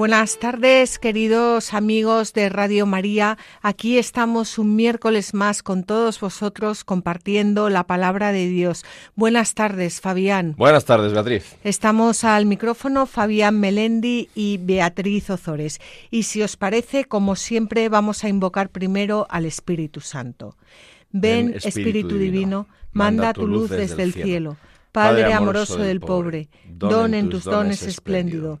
Buenas tardes, queridos amigos de Radio María. Aquí estamos un miércoles más con todos vosotros compartiendo la palabra de Dios. Buenas tardes, Fabián. Buenas tardes, Beatriz. Estamos al micrófono Fabián Melendi y Beatriz Ozores. Y si os parece, como siempre, vamos a invocar primero al Espíritu Santo. Ven, Espíritu, Divino, manda tu luz desde el cielo. Padre amoroso del pobre, don en tus dones espléndido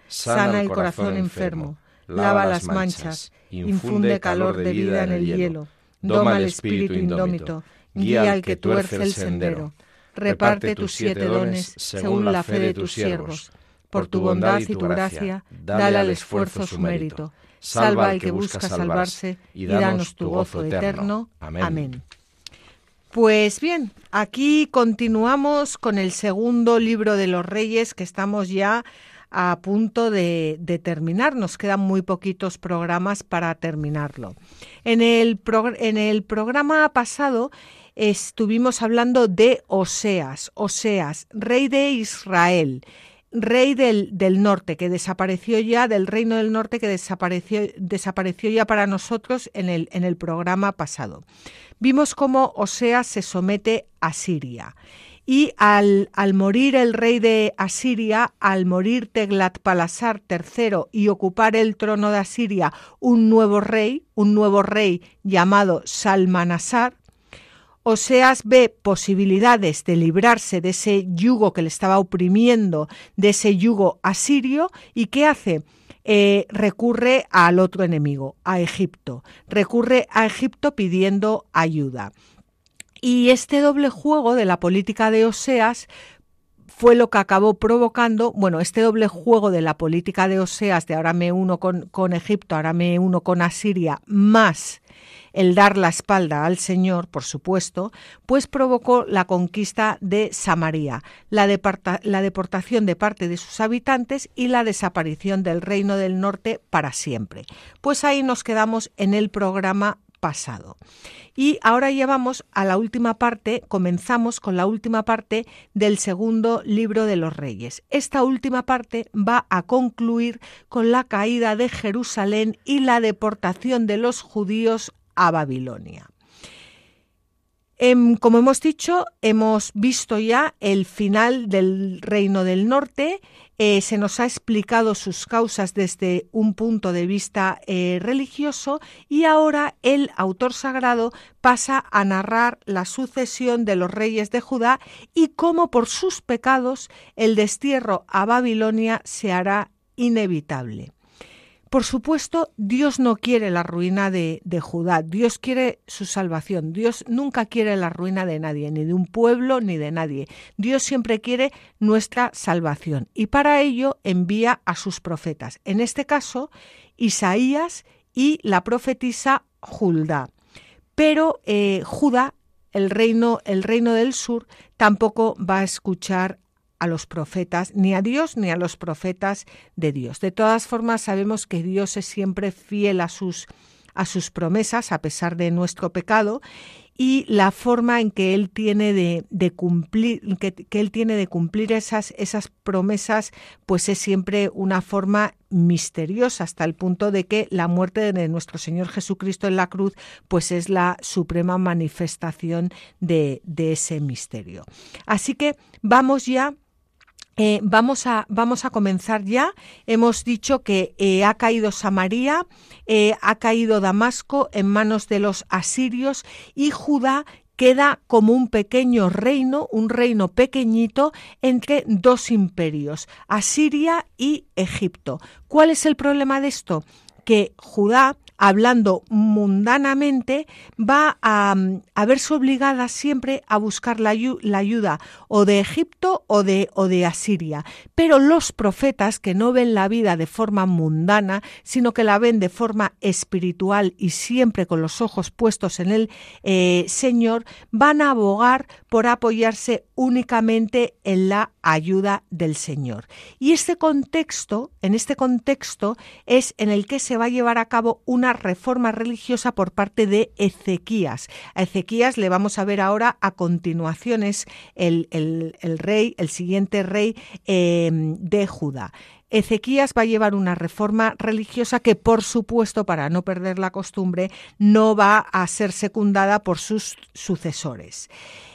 sana el corazón enfermo, lava las manchas, infunde calor de vida en el hielo, doma el espíritu indómito, guía al que tuerce el sendero, reparte tus siete dones según la fe de tus siervos. Por tu bondad y tu gracia, dale al esfuerzo su mérito. Salva al que busca salvarse y danos tu gozo eterno. Amén. Pues bien, aquí continuamos con el segundo libro de los reyes que estamos ya a punto de, terminar. Nos quedan muy poquitos programas para terminarlo. En el, programa pasado estuvimos hablando de Oseas, Oseas, rey de Israel rey del, norte, que desapareció ya, del reino del norte, que desapareció, ya para nosotros en el, en el programa pasado. Vimos cómo Oseas se somete a Siria y al, al, morir el rey de Asiria, al morir Teglat-Palasar III y ocupar el trono de Asiria un nuevo rey, un nuevo rey llamado Salmanasar, Oseas ve posibilidades de librarse de ese yugo que le estaba oprimiendo, de ese yugo asirio, y ¿qué hace? Eh, recurre al otro enemigo, a Egipto. Recurre a Egipto pidiendo ayuda. Y este doble juego de la política de Oseas fue lo que acabó provocando, bueno, este doble juego de la política de Oseas, de ahora me uno con, Egipto, ahora me uno con Asiria, más el dar la espalda al Señor, por supuesto, pues provocó la conquista de Samaria, la, la, deportación de parte de sus habitantes y la desaparición del reino del norte para siempre. Pues ahí nos quedamos en el programa pasado. Y ahora ya vamos a la última parte, comenzamos con la última parte del segundo libro de los reyes. Esta última parte va a concluir con la caída de Jerusalén y la deportación de los judíos a Babilonia. Em, como hemos dicho, hemos visto ya el final del Reino del Norte, eh, se nos ha explicado sus causas desde un punto de vista eh, religioso y ahora el autor sagrado pasa a narrar la sucesión de los reyes de Judá y cómo por sus pecados el destierro a Babilonia se hará inevitable. Por supuesto, Dios no quiere la ruina de, Judá, Dios quiere su salvación, Dios nunca quiere la ruina de nadie, ni de un pueblo, ni de nadie. Dios siempre quiere nuestra salvación y para ello envía a sus profetas, en este caso Isaías y la profetisa Judá. Pero eh, Judá, el reino, el reino del sur, tampoco va a escuchar a los profetas, ni a Dios ni a los profetas de Dios. De todas formas, sabemos que Dios es siempre fiel a sus, a sus promesas, a pesar de nuestro pecado, y la forma en que Él tiene de, cumplir, que, Él tiene de cumplir esas, esas promesas, pues es siempre una forma misteriosa, hasta el punto de que la muerte de nuestro Señor Jesucristo en la cruz, pues es la suprema manifestación de, de ese misterio. Así que vamos ya eh, vamos, a, vamos, a, comenzar ya. Hemos dicho que eh, ha caído Samaria, eh, ha caído Damasco en manos de los asirios y Judá queda como un pequeño reino, un reino pequeñito entre dos imperios, Asiria y Egipto. ¿Cuál es el problema de esto? Que Judá hablando mundanamente, va a, verse obligada siempre a buscar la, ayuda o de Egipto o de, o de Asiria. Pero los profetas que no ven la vida de forma mundana, sino que la ven de forma espiritual y siempre con los ojos puestos en el eh, Señor, van a abogar por apoyarse únicamente en la ayuda del Señor. Y este contexto, en este contexto, es en el que se va a llevar a cabo una reforma religiosa por parte de Ezequías. A Ezequías le vamos a ver ahora a continuación, es el, rey, el siguiente rey em, de Judá. Ezequías va a llevar una reforma religiosa que, por supuesto, para no perder la costumbre, no va a ser secundada por sus sucesores.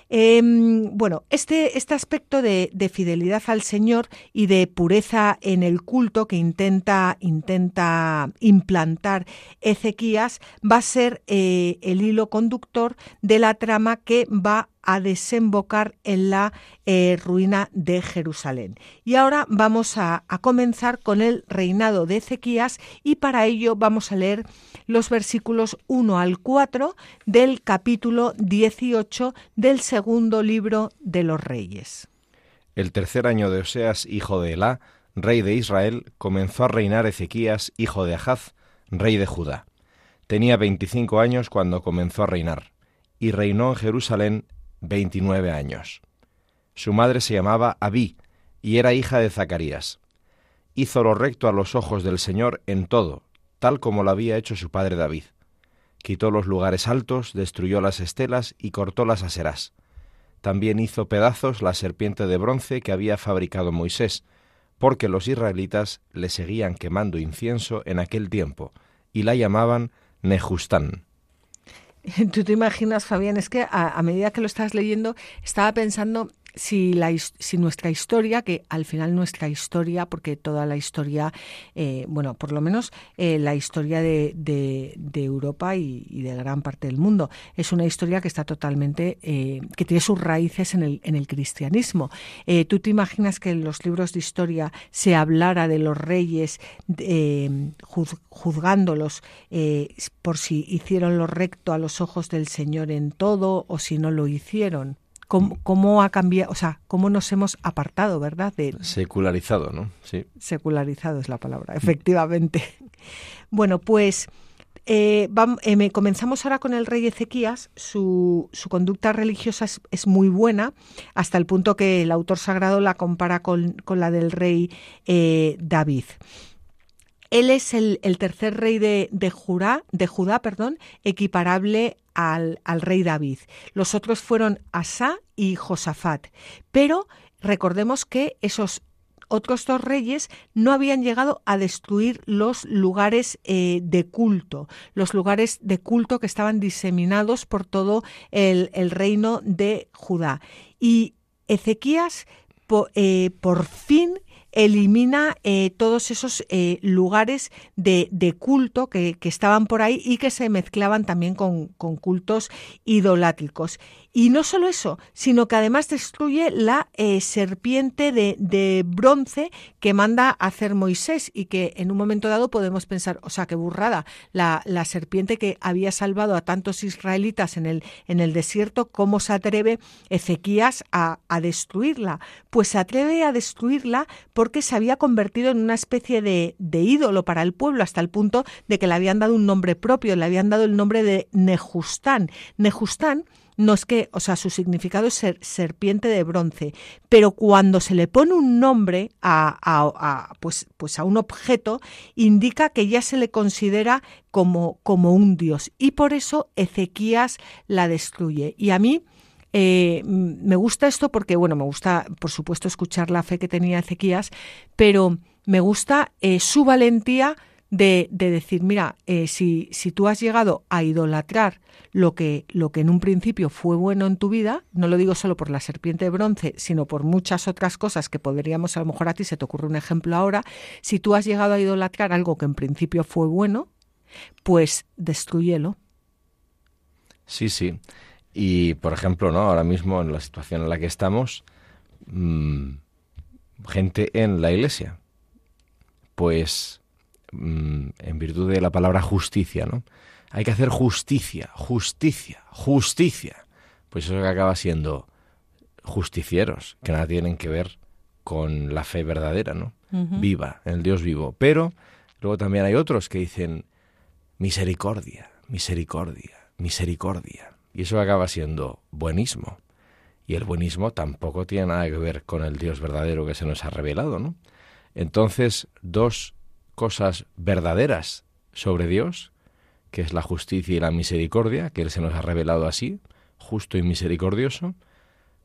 Em, bueno, este, este aspecto de, fidelidad al Señor y de pureza en el culto que intenta, intenta implantar Ezequías va a ser eh, el hilo conductor de la trama que va a desembocar en la eh, ruina de Jerusalén. Y ahora vamos a, comenzar con el reinado de Ezequías y para ello vamos a leer los versículos 1 al 4 del capítulo 18 del segundo libro de los Reyes. El tercer año de Oseas, hijo de Elá, rey de Israel, comenzó a reinar Ezequías, hijo de Ahaz, rey de Judá. Tenía veinticinco años cuando comenzó a reinar, y reinó en Jerusalén veintinueve años. Su madre se llamaba Abí y era hija de Zacarías. Hizo lo recto a los ojos del Señor en todo, tal como lo había hecho su padre David. Quitó los lugares altos, destruyó las estelas y cortó las aserás. También hizo pedazos la serpiente de bronce que había fabricado Moisés, porque los israelitas le seguían quemando incienso en aquel tiempo, y la llamaban Nejustán. Tú te imaginas, Fabián, es que a, medida que lo estás leyendo, estaba pensando si, la, si nuestra historia, que al final nuestra historia, porque toda la historia, eh, bueno, por lo menos eh, la historia de, Europa y, de gran parte del mundo, es una historia que está totalmente, eh, que tiene sus raíces en el, en el cristianismo. ¿Tú te imaginas que en los libros de historia se hablara de los reyes juzgándolos por si hicieron lo recto a los ojos del Señor en todo o si no lo hicieron? Cómo, ha cambiado, o sea, cómo nos hemos apartado, ¿verdad? De, Secularizado, ¿no? Sí. Secularizado es la palabra, efectivamente. bueno, pues eh, eh comenzamos ahora con el rey Ezequías. Su, su conducta religiosa es, muy buena, hasta el punto que el autor sagrado la compara con, la del rey eh, David. Él es el, tercer rey de, de, de Judá, perdón, equiparable al, rey David. Los otros fueron Asa y Josafat. Pero recordemos que esos otros dos reyes no habían llegado a destruir los lugares eh, de culto, los lugares de culto que estaban diseminados por todo el, reino de Judá. Y Ezequías eh, por fin elimina eh, todos esos eh, lugares de, culto que, estaban por ahí y que se mezclaban también con, con cultos idolátricos. Y no solo eso, sino que además destruye la eh, serpiente de, bronce que manda a hacer Moisés y que en un momento dado podemos pensar, o sea, qué burrada, la, serpiente que había salvado a tantos israelitas en el, en el desierto, ¿cómo se atreve Ezequías a, destruirla? Pues se atreve a destruirla porque se había convertido en una especie de, de ídolo para el pueblo hasta el punto de que le habían dado un nombre propio, le habían dado el nombre de Nejustán. Nejustán no es que, o sea, su significado es ser, serpiente de bronce, pero cuando se le pone un nombre a, pues, pues a un objeto, indica que ya se le considera como, como un dios. Y por eso Ezequías la destruye. Y a mí, eh, me gusta esto porque, bueno, me gusta, por supuesto, escuchar la fe que tenía Ezequías, pero me gusta eh, su valentía de, decir, mira, eh, si, si tú has llegado a idolatrar lo que, lo que en un principio fue bueno en tu vida, no lo digo solo por la serpiente de bronce, sino por muchas otras cosas que podríamos, a lo mejor a ti se te ocurre un ejemplo ahora, si tú has llegado a idolatrar algo que en principio fue bueno, pues destruyelo. Sí, sí. Y, por ejemplo, ¿no? ahora mismo en la situación en la que estamos, mm, gente en la iglesia, pues mm, en virtud de la palabra justicia, ¿no? Hay que hacer justicia, justicia, justicia. Pues eso que acaba siendo justicieros, que nada tienen que ver con la fe verdadera, ¿no? Viva, el Dios vivo. Pero luego también hay otros que dicen misericordia, misericordia, misericordia. Y eso acaba siendo buenismo. Y el buenismo tampoco tiene nada que ver con el Dios verdadero que se nos ha revelado, ¿no? Entonces, dos cosas verdaderas sobre Dios, que es la justicia y la misericordia, que Él se nos ha revelado así, justo y misericordioso,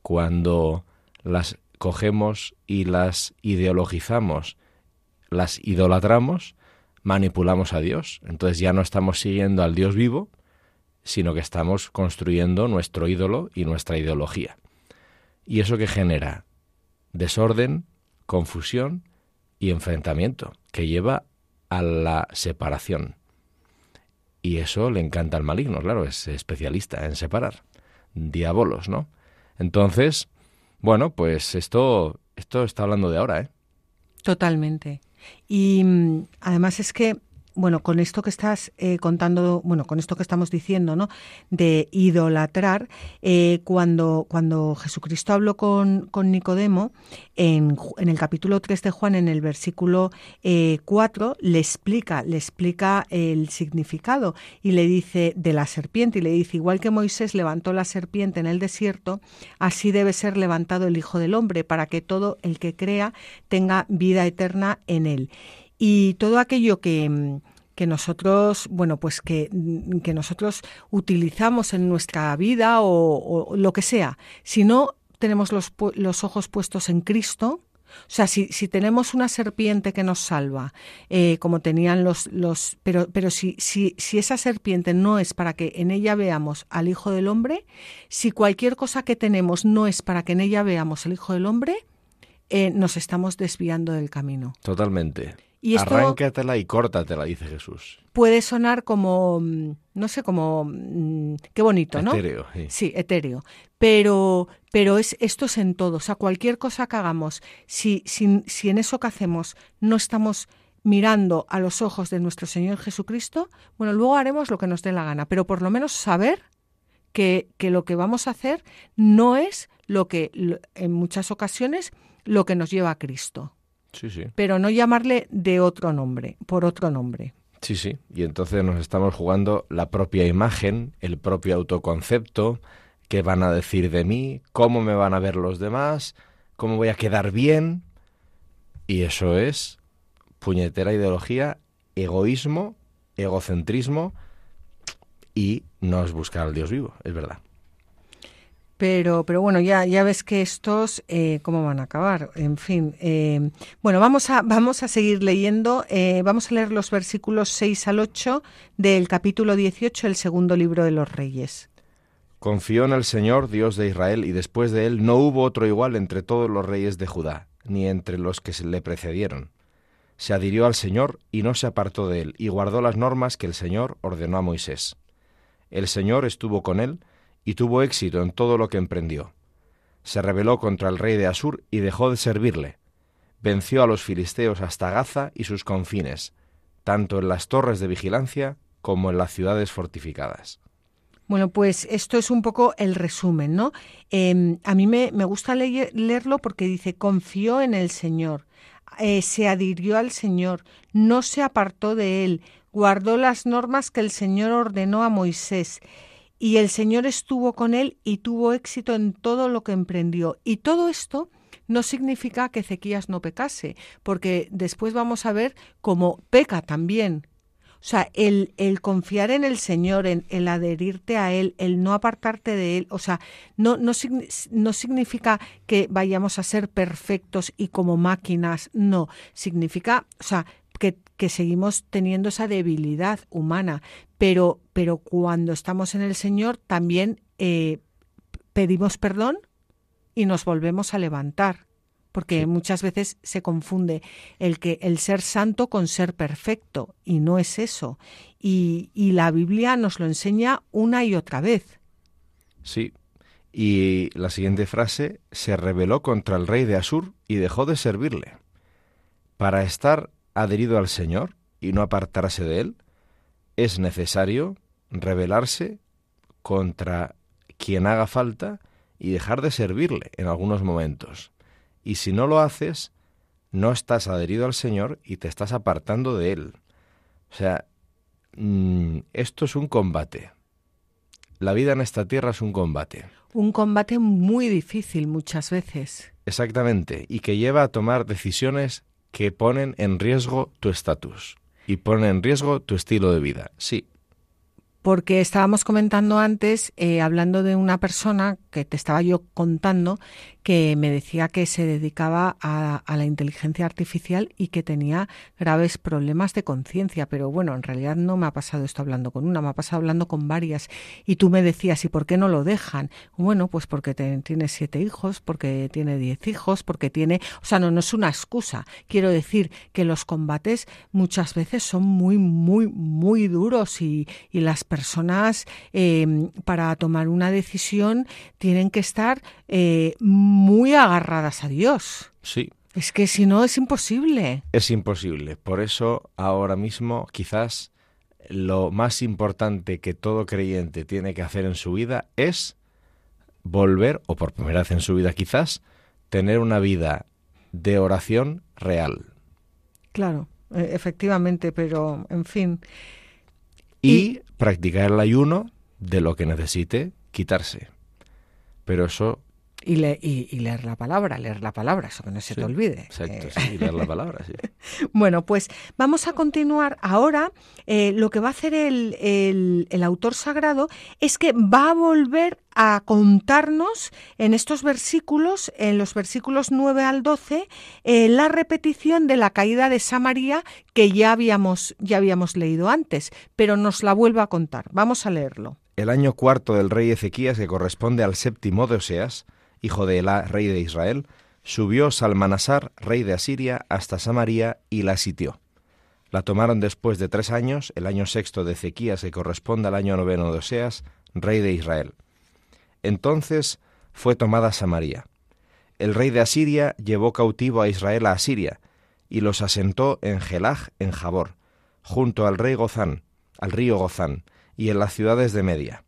cuando las cogemos y las ideologizamos, las idolatramos, manipulamos a Dios. Entonces ya no estamos siguiendo al Dios vivo, sino que estamos construyendo nuestro ídolo y nuestra ideología. ¿Y eso que genera? Desorden, confusión y enfrentamiento, que lleva a la separación. Y eso le encanta al maligno, claro, es especialista en separar. Diabolos, ¿no? Entonces, bueno, pues esto, esto está hablando de ahora, ¿eh? Totalmente. Y mm, además es que bueno, con esto que estás eh, contando, bueno, con esto que estamos diciendo, ¿no? De idolatrar, eh, cuando, cuando Jesucristo habló con, con Nicodemo, en, en, el capítulo 3 de Juan, en el versículo 4, eh, le explica, le explica el significado y le dice de la serpiente, y le dice, igual que Moisés levantó la serpiente en el desierto, así debe ser levantado el Hijo del Hombre, para que todo el que crea tenga vida eterna en él y todo aquello que, mm, que nosotros, bueno, pues que, mm, que, nosotros utilizamos en nuestra vida o, lo que sea, si no tenemos los, los ojos puestos en Cristo, o sea, si, si, tenemos una serpiente que nos salva, eh, como tenían los, los pero, pero si, si, si, esa serpiente no es para que en ella veamos al Hijo del Hombre, si cualquier cosa que tenemos no es para que en ella veamos al Hijo del Hombre, eh, nos estamos desviando del camino. Totalmente. Y Arráncatela y córtatela, dice Jesús. Puede sonar como, mm, no sé, como, mm, qué bonito, ¿no? Etéreo, sí. Sí, etéreo. Pero, pero es, esto es en todo. O sea, cualquier cosa que hagamos, si, si, si en eso que hacemos no estamos mirando a los ojos de nuestro Señor Jesucristo, bueno, luego haremos lo que nos dé la gana, pero por lo menos saber que, que lo que vamos a hacer no es lo que en muchas ocasiones lo que nos lleva a Cristo. Pero no llamarle de otro nombre, por otro nombre. Sí, sí. Y entonces nos estamos jugando la propia imagen, el propio autoconcepto, qué van a decir de mí, cómo me van a ver los demás, cómo voy a quedar bien. Y eso es puñetera ideología, egoísmo, egocentrismo y no es buscar al Dios vivo, es verdad. Pero, pero bueno, ya, ya ves que estos, eh, ¿cómo van a acabar? En fin, eh, bueno, vamos a, vamos a seguir leyendo, eh, vamos a leer los versículos 6 al 8 del capítulo 18, el segundo libro de los Reyes. Confió en el Señor, Dios de Israel, y después de él no hubo otro igual entre todos los reyes de Judá, ni entre los que le precedieron. Se adhirió al Señor y no se apartó de él, y guardó las normas que el Señor ordenó a Moisés. El Señor estuvo con él, y tuvo éxito en todo lo que emprendió. Se rebeló contra el rey de Asur y dejó de servirle. Venció a los filisteos hasta Gaza y sus confines, tanto en las torres de vigilancia como en las ciudades fortificadas. Bueno, pues esto es un poco el resumen, ¿no? Em, a mí me, gusta leerlo porque dice, confió en el Señor, eh, se adhirió al Señor, no se apartó de él, guardó las normas que el Señor ordenó a Moisés y el Señor estuvo con él y tuvo éxito en todo lo que emprendió. Y todo esto no significa que Ezequías no pecase, porque después vamos a ver cómo peca también. O sea, el, el confiar en el Señor, en el adherirte a Él, el no apartarte de Él, o sea, no, no, no significa que vayamos a ser perfectos y como máquinas, no, significa, o sea, que, que seguimos teniendo esa debilidad humana, pero, pero cuando estamos en el Señor también eh, pedimos perdón y nos volvemos a levantar, porque muchas veces se confunde el que el ser santo con ser perfecto y no es eso. Y, y la Biblia nos lo enseña una y otra vez. Sí. Y la siguiente frase, se rebeló contra el rey de Asur y dejó de servirle. Para estar adherido al Señor y no apartarse de él, es necesario rebelarse contra quien haga falta y dejar de servirle en algunos momentos. Y si no lo haces, no estás adherido al Señor y te estás apartando de Él. O sea, mm, esto es un combate. La vida en esta tierra es un combate. Un combate muy difícil muchas veces. Exactamente, y que lleva a tomar decisiones que ponen en riesgo tu estatus y ponen en riesgo tu estilo de vida. Sí, porque estábamos comentando antes, eh, hablando de una persona que te estaba yo contando, que me decía que se dedicaba a, la inteligencia artificial y que tenía graves problemas de conciencia. Pero bueno, en realidad no me ha pasado esto hablando con una, me ha pasado hablando con varias. Y tú me decías, ¿y por qué no lo dejan? Bueno, pues porque tiene siete hijos, porque tiene diez hijos, porque tiene... O sea, no, no es una excusa. Quiero decir que los combates muchas veces son muy, muy, muy duros y, y las personas eh, para tomar una decisión tienen que estar eh, muy agarradas a Dios. Sí. Es que si no es imposible. Es imposible. Por eso ahora mismo quizás lo más importante que todo creyente tiene que hacer en su vida es volver, o por primera vez en su vida quizás, tener una vida de oración real. Claro, e, efectivamente, pero en fin y, practicar el ayuno de lo que necesite quitarse. Pero eso y, y, leer la palabra, leer la palabra, eso que no se te olvide. Exacto, eh, sí, leer la palabra, sí. bueno, pues vamos a continuar ahora. Eh, lo que va a hacer el, el, autor sagrado es que va a volver a contarnos en estos versículos, en los versículos 9 al 12, eh, la repetición de la caída de Samaria que ya habíamos, ya habíamos leído antes, pero nos la vuelve a contar. Vamos a leerlo. El año cuarto del rey Ezequías, que corresponde al séptimo de Oseas, hijo de Elá, rey de Israel, subió Salmanasar, rey de Asiria, hasta Samaria y la sitió. La tomaron después de tres años, el año sexto de Ezequías, que corresponde al año noveno de Oseas, rey de Israel. Entonces fue tomada Samaria. El rey de Asiria llevó cautivo a Israel a Asiria, y los asentó en Gelaj, en Jabor, junto al rey Gozán, al río Gozán, y en las ciudades de Media.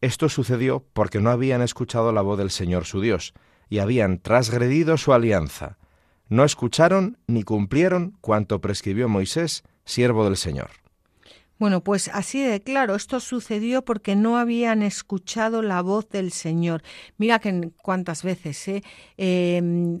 Esto sucedió porque no habían escuchado la voz del Señor su Dios, y habían transgredido su alianza. No escucharon ni cumplieron cuanto prescribió Moisés, siervo del Señor. Bueno, pues así de claro, esto sucedió porque no habían escuchado la voz del Señor. Mira que cuántas veces ¿eh? Em,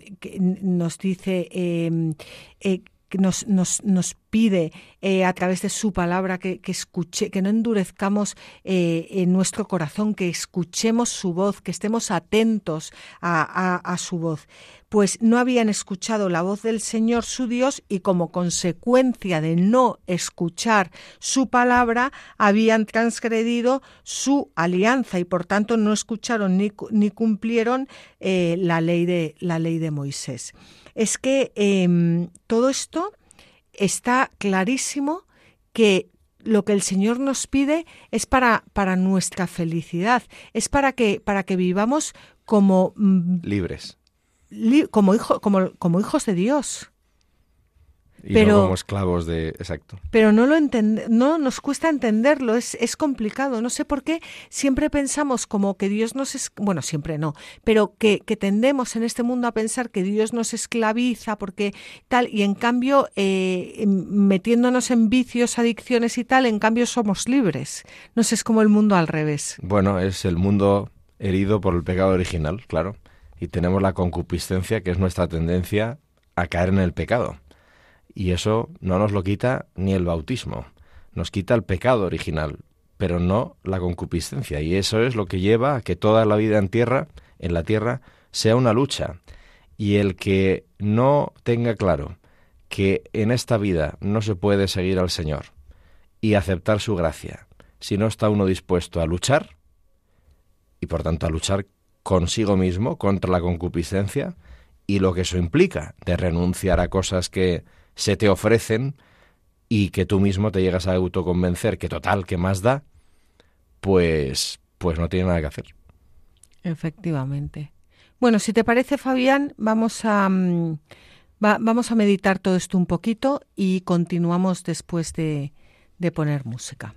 nos dice em, eh, que nos, nos, nos pide eh, a través de su palabra que, escuche, que no endurezcamos eh, en nuestro corazón, que escuchemos su voz, que estemos atentos a, a, su voz. Pues no habían escuchado la voz del Señor su Dios y como consecuencia de no escuchar su palabra, habían transgredido su alianza y por tanto no escucharon ni, ni cumplieron eh, la, ley de, la ley de Moisés. Es que em, todo esto está clarísimo que lo que el Señor nos pide es para, para nuestra felicidad, es para que, para que vivamos como mm, libres. como, hijo, como, como hijos de Dios. Y pero, no como esclavos de... Exacto. Pero no, lo no nos cuesta entenderlo, es, es complicado. No sé por qué siempre pensamos como que Dios nos... Es, bueno, siempre no, pero que, que, tendemos en este mundo a pensar que Dios nos esclaviza porque tal, y en cambio, eh, metiéndonos en vicios, adicciones y tal, en cambio somos libres. No sé, es como el mundo al revés. Bueno, es el mundo herido por el pecado original, claro. Y tenemos la concupiscencia, que es nuestra tendencia a caer en el pecado. Y eso no nos lo quita ni el bautismo, nos quita el pecado original, pero no la concupiscencia. Y eso es lo que lleva a que toda la vida en tierra, en la tierra, sea una lucha. Y el que no tenga claro que en esta vida no se puede seguir al Señor y aceptar su gracia, si no está uno dispuesto a luchar, y por tanto a luchar consigo mismo contra la concupiscencia y lo que eso implica de renunciar a cosas que se te ofrecen y que tú mismo te llegas a autoconvencer que total, que más da, pues, pues no tiene nada que hacer. Efectivamente. Bueno, si te parece, Fabián, vamos a, mm, vamos a meditar todo esto un poquito y continuamos después de, de poner música.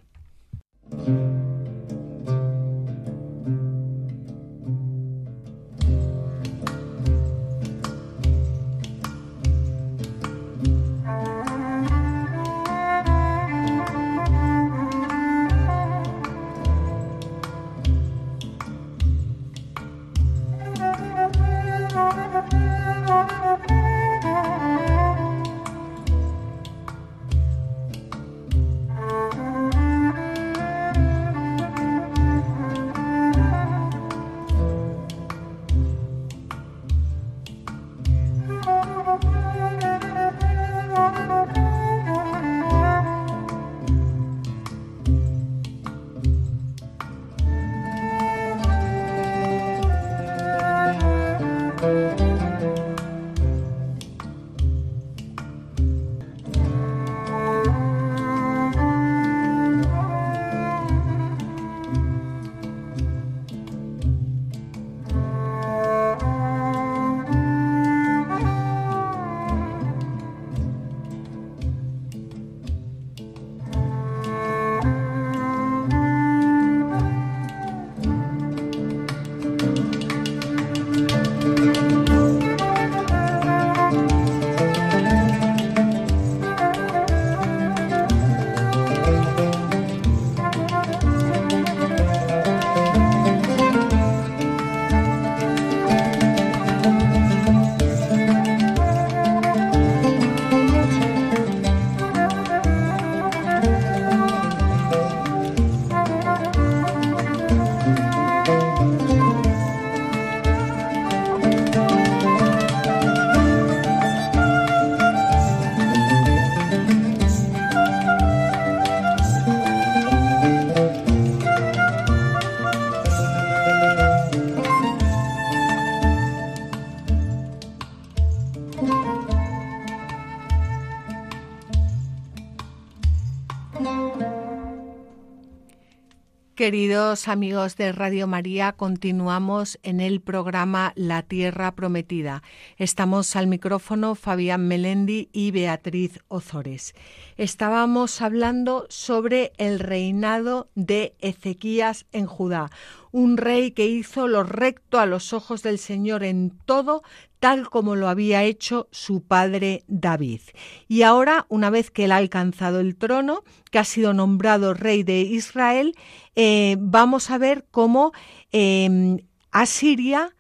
Queridos amigos de Radio María, continuamos en el programa La Tierra Prometida. Estamos al micrófono Fabián Melendi y Beatriz Ozores. Estábamos hablando sobre el reinado de Ezequías en Judá, un rey que hizo lo recto a los ojos del Señor en todo, tal como lo había hecho su padre David. Y ahora, una vez que él ha alcanzado el trono, que ha sido nombrado rey de Israel, eh, vamos a ver cómo em, Asiria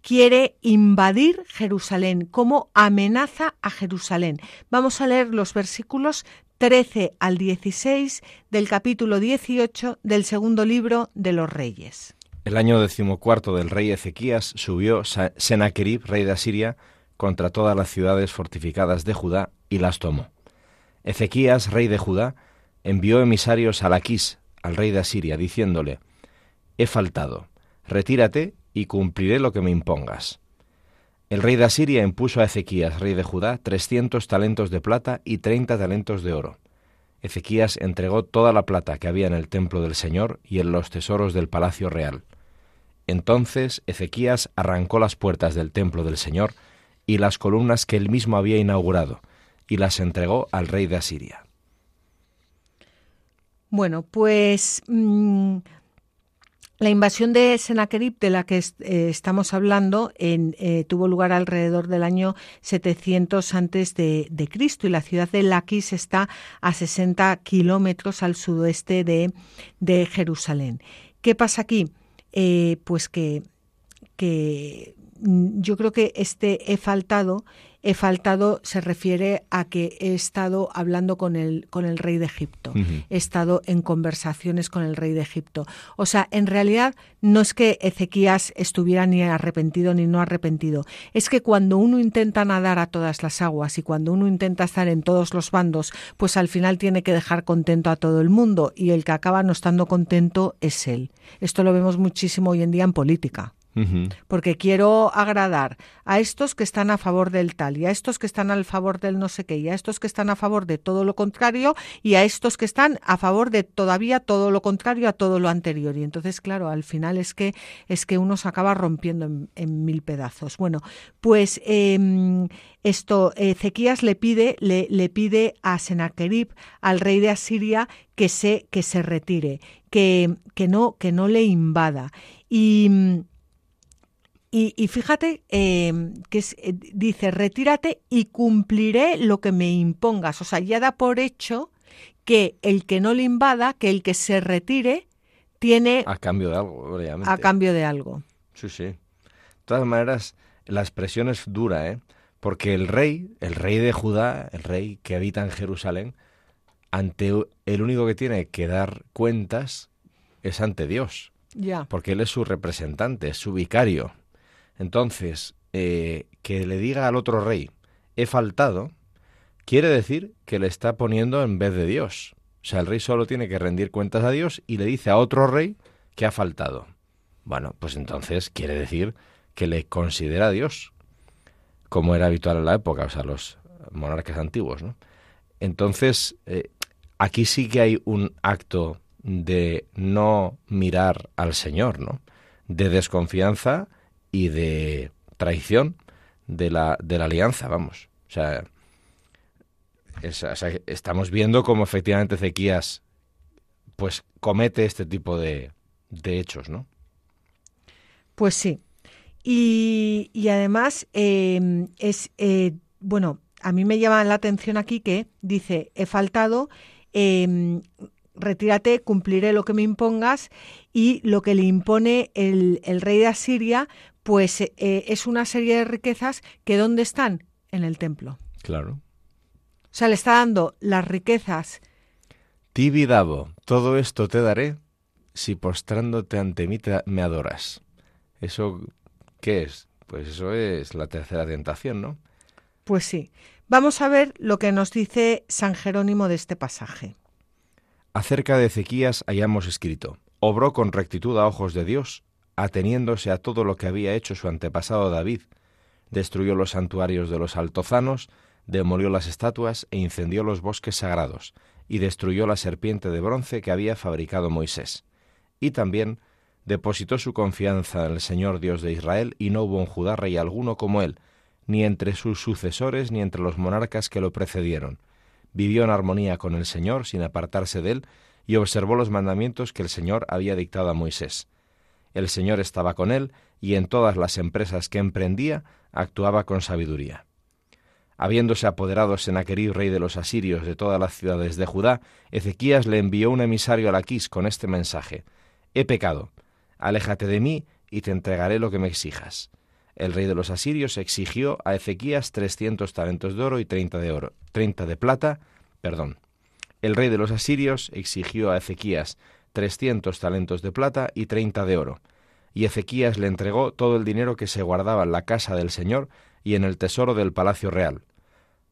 quiere invadir Jerusalén, cómo amenaza a Jerusalén. Vamos a leer los versículos 13 al 16 del capítulo 18 del segundo libro de los Reyes. El año decimocuarto del rey Ezequías subió Sennacherib, rey de Asiria, contra todas las ciudades fortificadas de Judá y las tomó. Ezequías, rey de Judá, envió emisarios a Laquís, al rey de Asiria, diciéndole, He faltado, retírate y cumpliré lo que me impongas. El rey de Asiria impuso a Ezequías, rey de Judá, trescientos talentos de plata y treinta talentos de oro. Ezequías entregó toda la plata que había en el templo del Señor y en los tesoros del palacio real. Entonces Ezequías arrancó las puertas del templo del Señor y las columnas que él mismo había inaugurado, y las entregó al rey de Asiria. Bueno, pues mm, la invasión de Sennacherib, de la que eh, estamos hablando, eh, tuvo lugar alrededor del año 700 antes de, Cristo y la ciudad de Laquis está a 60 kilómetros al sudoeste de, Jerusalén. ¿Qué pasa aquí? Eh, pues que, que mm, yo creo que este he faltado he faltado se refiere a que he estado hablando con el, con el rey de Egipto, he estado en conversaciones con el rey de Egipto. O sea, en realidad no es que Ezequías estuviera ni arrepentido ni no arrepentido, es que cuando uno intenta nadar a todas las aguas y cuando uno intenta estar en todos los bandos, pues al final tiene que dejar contento a todo el mundo y el que acaba no estando contento es él. Esto lo vemos muchísimo hoy en día en política. Porque quiero agradar a estos que están a favor del tal y a estos que están a favor del no sé qué y a estos que están a favor de todo lo contrario y a estos que están a favor de todavía todo lo contrario a todo lo anterior. Y entonces claro al final es que es que uno se acaba rompiendo en, mil pedazos. Bueno pues em, esto Ezequías le pide le, le pide a Sennacherib al rey de Asiria que se que se retire que, que no que no le invada. Y y, fíjate em, que eh, dice, retírate y cumpliré lo que me impongas. O sea, ya da por hecho que el que no le invada, que el que se retire, tiene... A cambio de algo, obviamente. A cambio de algo. Sí, sí. De todas maneras, la expresión es dura, ¿eh? Porque el rey, el rey de Judá, el rey que habita en Jerusalén, ante el único que tiene que dar cuentas es ante Dios. Ya. Porque él es su representante, es su vicario. Entonces, eh, que le diga al otro rey, he faltado, quiere decir que le está poniendo en vez de Dios. O sea, el rey solo tiene que rendir cuentas a Dios y le dice a otro rey que ha faltado. Bueno, pues entonces quiere decir que le considera a Dios, como era habitual en la época, o sea, los monarcas antiguos, ¿no? Entonces, eh, aquí sí que hay un acto de no mirar al Señor, ¿no? De desconfianza y de traición de la, de la alianza, vamos. O sea, estamos viendo cómo efectivamente Ezequías pues comete este tipo de, de hechos, ¿no? Pues sí. Y, y además em, es, eh, bueno, a mí me llama la atención aquí que dice, he faltado, em, retírate, cumpliré lo que me impongas y lo que le impone el, el rey de Asiria, pues eh, es una serie de riquezas que ¿dónde están? En el templo. Claro. O sea, le está dando las riquezas. Tibidabo, todo esto te daré si postrándote ante mí me adoras. ¿Eso qué es? Pues eso es la tercera tentación, ¿no? Pues sí. Vamos a ver lo que nos dice San Jerónimo de este pasaje. Acerca de Ezequías hayamos escrito, obró con rectitud a ojos de Dios, ateniéndose a todo lo que había hecho su antepasado David, destruyó los santuarios de los altozanos, demolió las estatuas e incendió los bosques sagrados, y destruyó la serpiente de bronce que había fabricado Moisés. Y también depositó su confianza en el Señor Dios de Israel, y no hubo en Judá rey alguno como él, ni entre sus sucesores ni entre los monarcas que lo precedieron. Vivió en armonía con el Señor sin apartarse de él, y observó los mandamientos que el Señor había dictado a Moisés. El Señor estaba con él y en todas las empresas que emprendía actuaba con sabiduría. Habiéndose apoderado Senaquerib, rey de los asirios, de todas las ciudades de Judá, Ezequías le envió un emisario a Laquís con este mensaje: He pecado, aléjate de mí y te entregaré lo que me exijas. El rey de los asirios exigió a Ezequías trescientos talentos de oro y treinta de oro, treinta de plata, perdón. El rey de los asirios exigió a Ezequías trescientos talentos de plata y treinta de oro. Y Ezequías le entregó todo el dinero que se guardaba en la casa del Señor y en el tesoro del palacio real.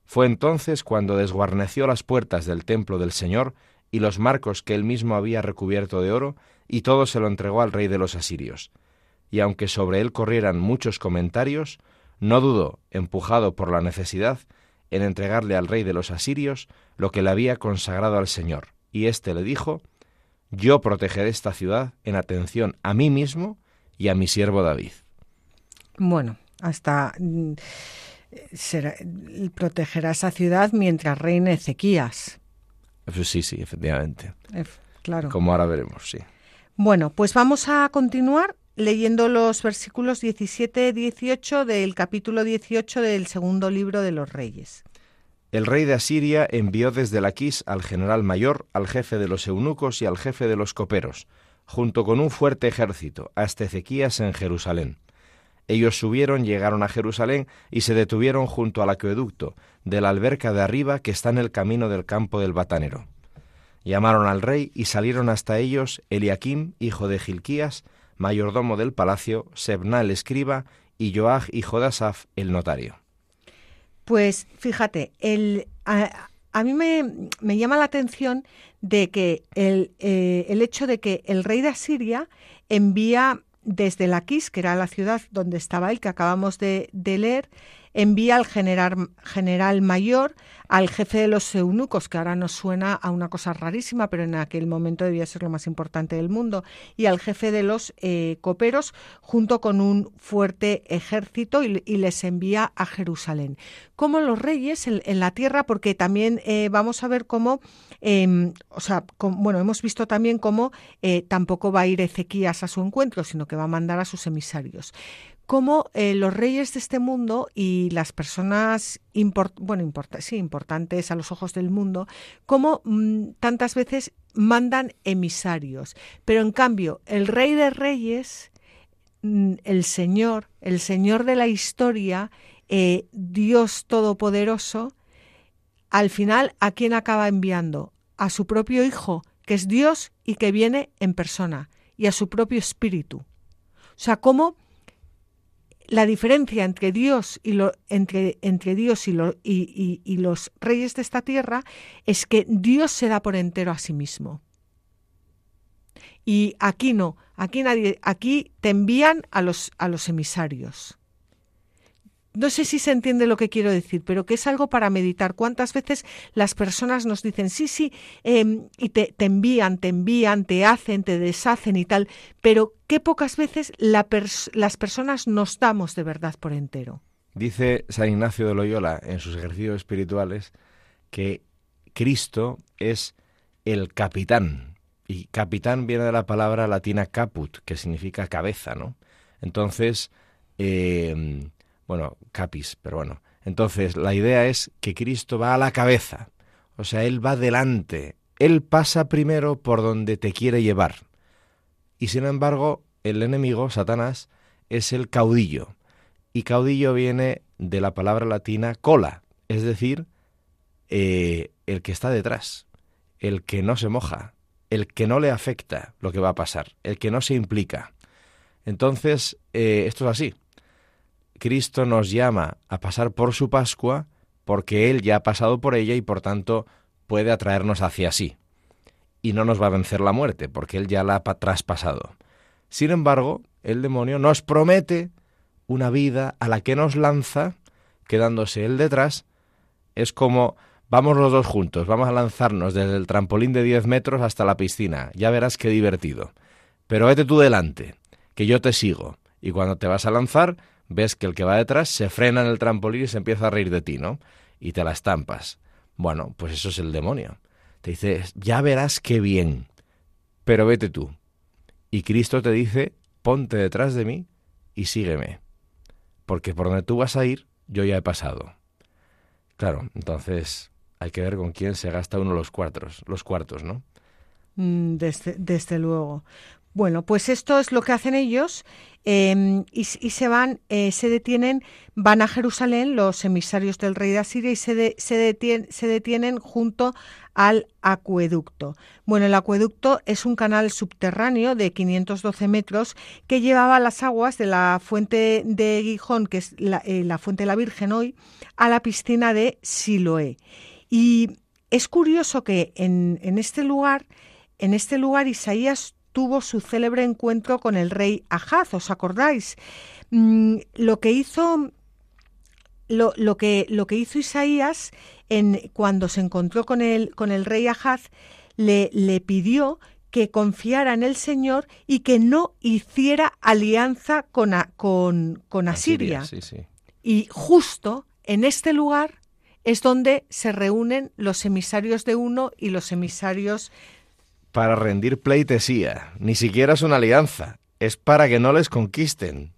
Fue entonces cuando desguarneció las puertas del templo del Señor y los marcos que él mismo había recubierto de oro, y todo se lo entregó al rey de los asirios. Y aunque sobre él corrieran muchos comentarios, no dudó, empujado por la necesidad, en entregarle al rey de los asirios lo que le había consagrado al Señor. Y éste le dijo, yo protegeré esta ciudad en atención a mí mismo y a mi siervo David. Bueno, hasta mm, protegerá esa ciudad mientras reine Ezequías. Sí, sí, efectivamente. claro. Como ahora veremos, sí. Bueno, pues vamos a continuar leyendo los versículos 17-18 del capítulo 18 del segundo libro de los Reyes. El rey de Asiria envió desde Laquis al general mayor, al jefe de los eunucos y al jefe de los coperos, junto con un fuerte ejército, hasta Ezequías en Jerusalén. Ellos subieron, llegaron a Jerusalén y se detuvieron junto al acueducto de la alberca de arriba que está en el camino del campo del batanero. Llamaron al rey y salieron hasta ellos Eliakim, hijo de Gilquías, mayordomo del palacio, Sebna el escriba y Joach, hijo de Asaf, el notario. Pues fíjate, el, a, mí me, llama la atención de que el, eh, el, hecho de que el rey de Asiria envía desde Laquis, que era la ciudad donde estaba él, que acabamos de, de leer, envía al general, general mayor, al jefe de los eunucos, que ahora nos suena a una cosa rarísima, pero en aquel momento debía ser lo más importante del mundo, y al jefe de los eh, coperos, junto con un fuerte ejército, y, les envía a Jerusalén. Como los reyes en, la tierra, porque también eh, vamos a ver cómo, em, o sea, bueno, hemos visto también cómo eh, tampoco va a ir Ezequías a su encuentro, sino que va a mandar a sus emisarios cómo eh, los reyes de este mundo y las personas bueno, importantes a los ojos del mundo, cómo mm, tantas veces mandan emisarios. Pero en cambio, el rey de reyes, mm, el Señor, el Señor de la historia, eh, Dios Todopoderoso, al final, ¿a quién acaba enviando? A su propio Hijo, que es Dios y que viene en persona, y a su propio Espíritu. O sea, cómo la diferencia entre Dios y entre, entre Dios y, y, y, los reyes de esta tierra es que Dios se da por entero a sí mismo. Y aquí no, aquí nadie, aquí te envían a los, a los emisarios no sé si se entiende lo que quiero decir, pero que es algo para meditar. ¿Cuántas veces las personas nos dicen, sí, sí, em, y te, envían, te envían, te hacen, te deshacen y tal, pero qué pocas veces las personas nos damos de verdad por entero? Dice San Ignacio de Loyola en sus ejercicios espirituales que Cristo es el capitán. Y capitán viene de la palabra latina caput, que significa cabeza, ¿no? Entonces, eh, bueno, capis, pero bueno. Entonces, la idea es que Cristo va a la cabeza, o sea, Él va delante, Él pasa primero por donde te quiere llevar. Y sin embargo, el enemigo, Satanás, es el caudillo. Y caudillo viene de la palabra latina cola, es decir, eh, el que está detrás, el que no se moja, el que no le afecta lo que va a pasar, el que no se implica. Entonces, eh, esto es así. Cristo nos llama a pasar por su Pascua porque Él ya ha pasado por ella y por tanto puede atraernos hacia sí. Y no nos va a vencer la muerte porque Él ya la ha traspasado. Sin embargo, el demonio nos promete una vida a la que nos lanza, quedándose Él detrás. Es como vamos los dos juntos, vamos a lanzarnos desde el trampolín de 10 metros hasta la piscina. Ya verás qué divertido. Pero vete tú delante, que yo te sigo. Y cuando te vas a lanzar, ves que el que va detrás se frena en el trampolín y se empieza a reír de ti, ¿no? Y te la estampas. Bueno, pues eso es el demonio. Te dice, ya verás qué bien, pero vete tú. Y Cristo te dice, ponte detrás de mí y sígueme, porque por donde tú vas a ir, yo ya he pasado. Claro, entonces hay que ver con quién se gasta uno los cuartos, los cuartos, ¿no? Mm, desde, desde luego. Bueno, pues esto es lo que hacen ellos em, y, se van, eh, se detienen, van a Jerusalén los emisarios del rey de Asiria y se, se, detienen junto al acueducto. Bueno, el acueducto es un canal subterráneo de 512 metros que llevaba las aguas de la fuente de Gijón, que es la, eh, la fuente de la Virgen hoy, a la piscina de Siloé. Y es curioso que en, en este lugar, en este lugar Isaías tuvo su célebre encuentro con el rey Ahaz, ¿os acordáis? Mm, lo que hizo lo, lo, que, lo que hizo Isaías en, cuando se encontró con el, con el rey Ahaz, le, le pidió que confiara en el Señor y que no hiciera alianza con, con, con Asiria. Y justo en este lugar es donde se reúnen los emisarios de uno y los emisarios para rendir pleitesía, ni siquiera es una alianza, es para que no les conquisten.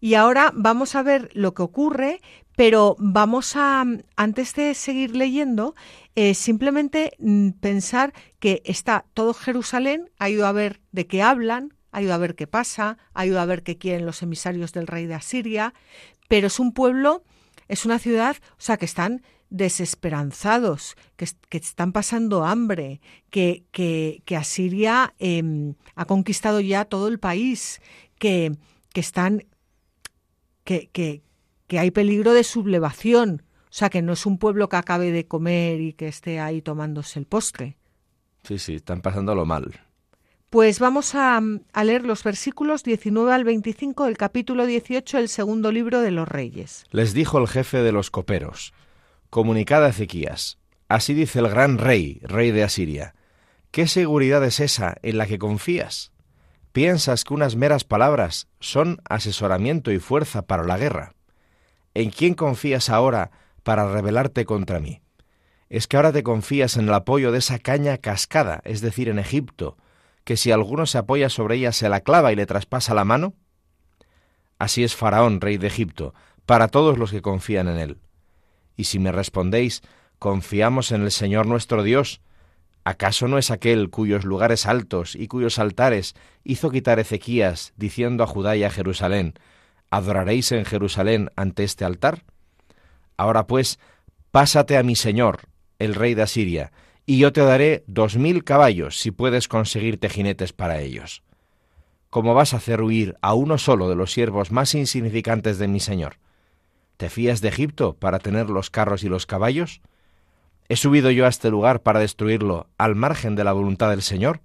Y ahora vamos a ver lo que ocurre, pero vamos a, antes de seguir leyendo, eh, simplemente mm, pensar que está todo Jerusalén, ha ido a ver de qué hablan, ha ido a ver qué pasa, ha ido a ver qué quieren los emisarios del rey de Asiria, pero es un pueblo, es una ciudad, o sea, que están desesperanzados, que, están pasando hambre, que, que, Asiria em, ha conquistado ya todo el país, que, que están que, que, que hay peligro de sublevación, o sea que no es un pueblo que acabe de comer y que esté ahí tomándose el postre. Sí, sí, están pasándolo mal. Pues vamos a, a, leer los versículos 19 al 25 del capítulo 18 del segundo libro de los Reyes. Les dijo el jefe de los coperos, Comunicad a Ezequías, así dice el gran rey, rey de Asiria, ¿qué seguridad es esa en la que confías? ¿Piensas que unas meras palabras son asesoramiento y fuerza para la guerra? ¿En quién confías ahora para rebelarte contra mí? ¿Es que ahora te confías en el apoyo de esa caña cascada, es decir, en Egipto, que si alguno se apoya sobre ella se la clava y le traspasa la mano? Así es Faraón, rey de Egipto, para todos los que confían en él. Y si me respondéis, confiamos en el Señor nuestro Dios, ¿acaso no es aquel cuyos lugares altos y cuyos altares hizo quitar Ezequías, diciendo a Judá y a Jerusalén, ¿adoraréis en Jerusalén ante este altar? Ahora pues, pásate a mi Señor, el rey de Asiria, y yo te daré dos mil caballos si puedes conseguirte jinetes para ellos. ¿Cómo vas a hacer huir a uno solo de los siervos más insignificantes de mi Señor? ¿Te fías de Egipto para tener los carros y los caballos? ¿He subido yo a este lugar para destruirlo al margen de la voluntad del Señor?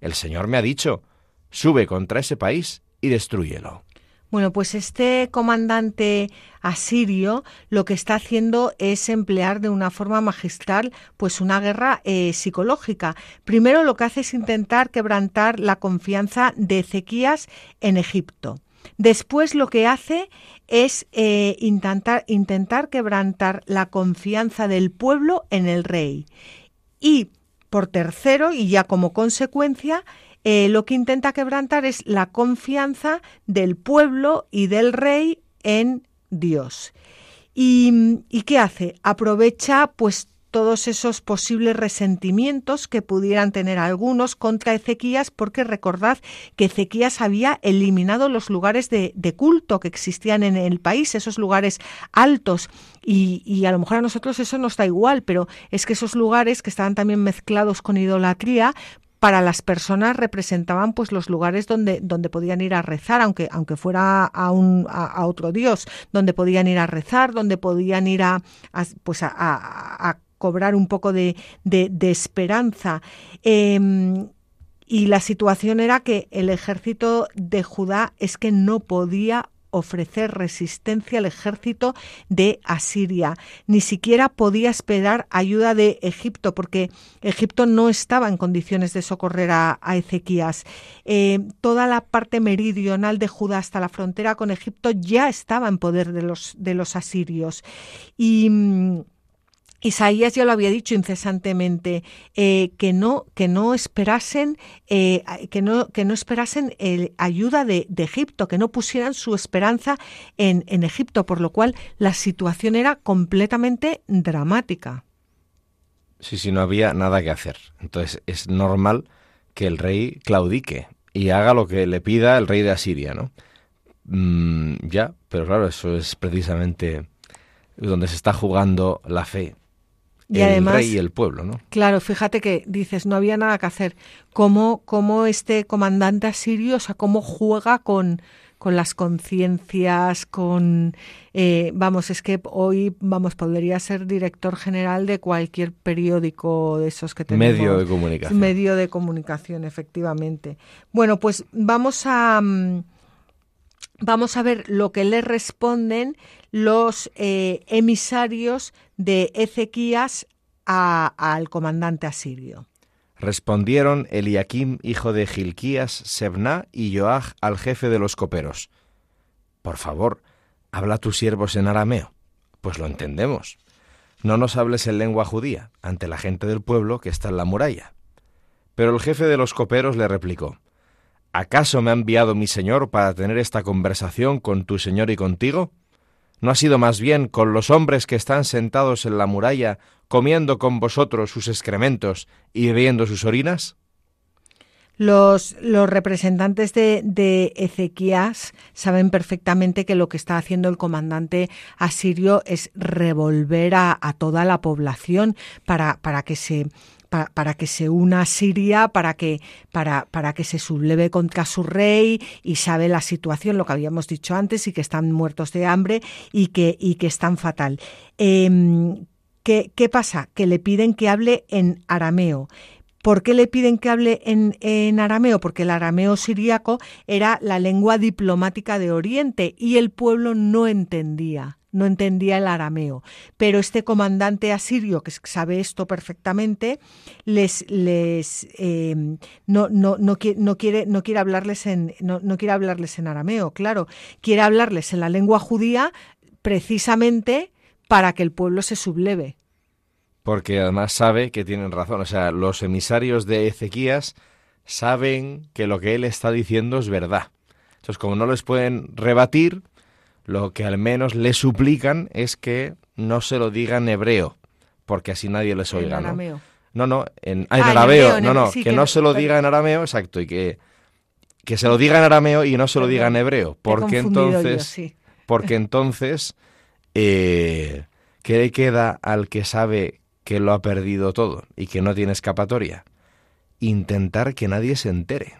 El Señor me ha dicho, sube contra ese país y destruyelo. Bueno, pues este comandante asirio lo que está haciendo es emplear de una forma magistral pues una guerra eh, psicológica. Primero lo que hace es intentar quebrantar la confianza de Ezequías en Egipto. Después lo que hace es eh, intentar, intentar quebrantar la confianza del pueblo en el rey. Y por tercero, y ya como consecuencia, eh, lo que intenta quebrantar es la confianza del pueblo y del rey en Dios. ¿Y, ¿Y, qué hace? Aprovecha pues todos esos posibles resentimientos que pudieran tener algunos contra Ezequías, porque recordad que Ezequías había eliminado los lugares de, culto que existían en el país, esos lugares altos, y, a lo mejor a nosotros eso nos da igual, pero es que esos lugares que estaban también mezclados con idolatría, para las personas representaban pues los lugares donde, donde podían ir a rezar, aunque, aunque fuera a, un, a, otro dios, donde podían ir a rezar, donde podían ir a, pues a, cobrar un poco de, esperanza. Em, y la situación era que el ejército de Judá es que no podía ofrecer resistencia al ejército de Asiria. Ni siquiera podía esperar ayuda de Egipto, porque Egipto no estaba en condiciones de socorrer a, Ezequías. Eh, toda la parte meridional de Judá hasta la frontera con Egipto ya estaba en poder de los, de los asirios. Y mm, Isaías ya lo había dicho incesantemente eh, que no que no esperasen eh, que no que no esperasen el ayuda de, Egipto que no pusieran su esperanza en, en Egipto por lo cual la situación era completamente dramática. Sí, sí, no había nada que hacer. Entonces es normal que el rey claudique y haga lo que le pida el rey de Asiria, ¿no? Mm, ya, pero claro, eso es precisamente donde se está jugando la fe y el además, rey y el pueblo, ¿no? Claro, fíjate que dices, no había nada que hacer. ¿Cómo, cómo este comandante asirio, o sea, cómo juega con, con las conciencias, con... Eh, vamos, es que hoy, vamos, podría ser director general de cualquier periódico de esos que tenemos. Medio de comunicación. Medio de comunicación, efectivamente. Bueno, pues vamos a... Mm, vamos a ver lo que le responden los eh, emisarios de Ezequías al comandante asirio. Respondieron Eliakim, hijo de Gilquías, Sebna y Joach al jefe de los coperos. Por favor, habla tus siervos en arameo. Pues lo entendemos. No nos hables en lengua judía ante la gente del pueblo que está en la muralla. Pero el jefe de los coperos le replicó, ¿Acaso me ha enviado mi señor para tener esta conversación con tu señor y contigo? ¿No ha sido más bien con los hombres que están sentados en la muralla, comiendo con vosotros sus excrementos y bebiendo sus orinas? Los, los representantes de, de, Ezequías saben perfectamente que lo que está haciendo el comandante asirio es revolver a, a toda la población para, para que se para, que se una a Siria, para que, para, para que se subleve contra su rey y sabe la situación, lo que habíamos dicho antes, y que están muertos de hambre y que, y que fatal. Em, ¿qué, ¿Qué pasa? Que le piden que hable en arameo. ¿Por qué le piden que hable en, en arameo? Porque el arameo siríaco era la lengua diplomática de Oriente y el pueblo no entendía no entendía el arameo. Pero este comandante asirio, que sabe esto perfectamente, les, les em, no, no, no, no, quiere, no, quiere hablarles en, no, no quiere hablarles en arameo, claro, quiere hablarles en la lengua judía precisamente para que el pueblo se subleve. Porque además sabe que tienen razón. O sea, los emisarios de Ezequías saben que lo que él está diciendo es verdad. Entonces, como no les pueden rebatir, lo que al menos le suplican es que no se lo diga en hebreo, porque así nadie les oiga, ¿no? No, no, en, ah, en arameo, no, no, que, no se lo diga en arameo, exacto, y que, que se lo diga en arameo y no se lo diga en hebreo, porque entonces, porque entonces, eh, ¿qué le queda al que sabe que lo ha perdido todo y que no tiene escapatoria? Intentar que nadie se entere.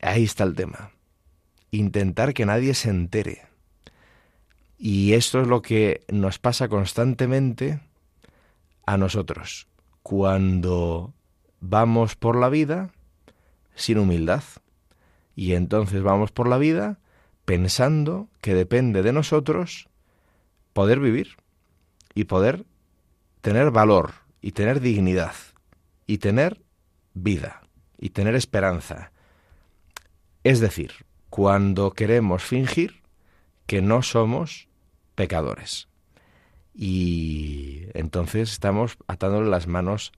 Ahí está el tema intentar que nadie se entere. Y esto es lo que nos pasa constantemente a nosotros cuando vamos por la vida sin humildad. Y entonces vamos por la vida pensando que depende de nosotros poder vivir y poder tener valor y tener dignidad y tener vida y tener esperanza. Es decir, cuando queremos fingir que no somos pecadores. Y entonces estamos atándole las manos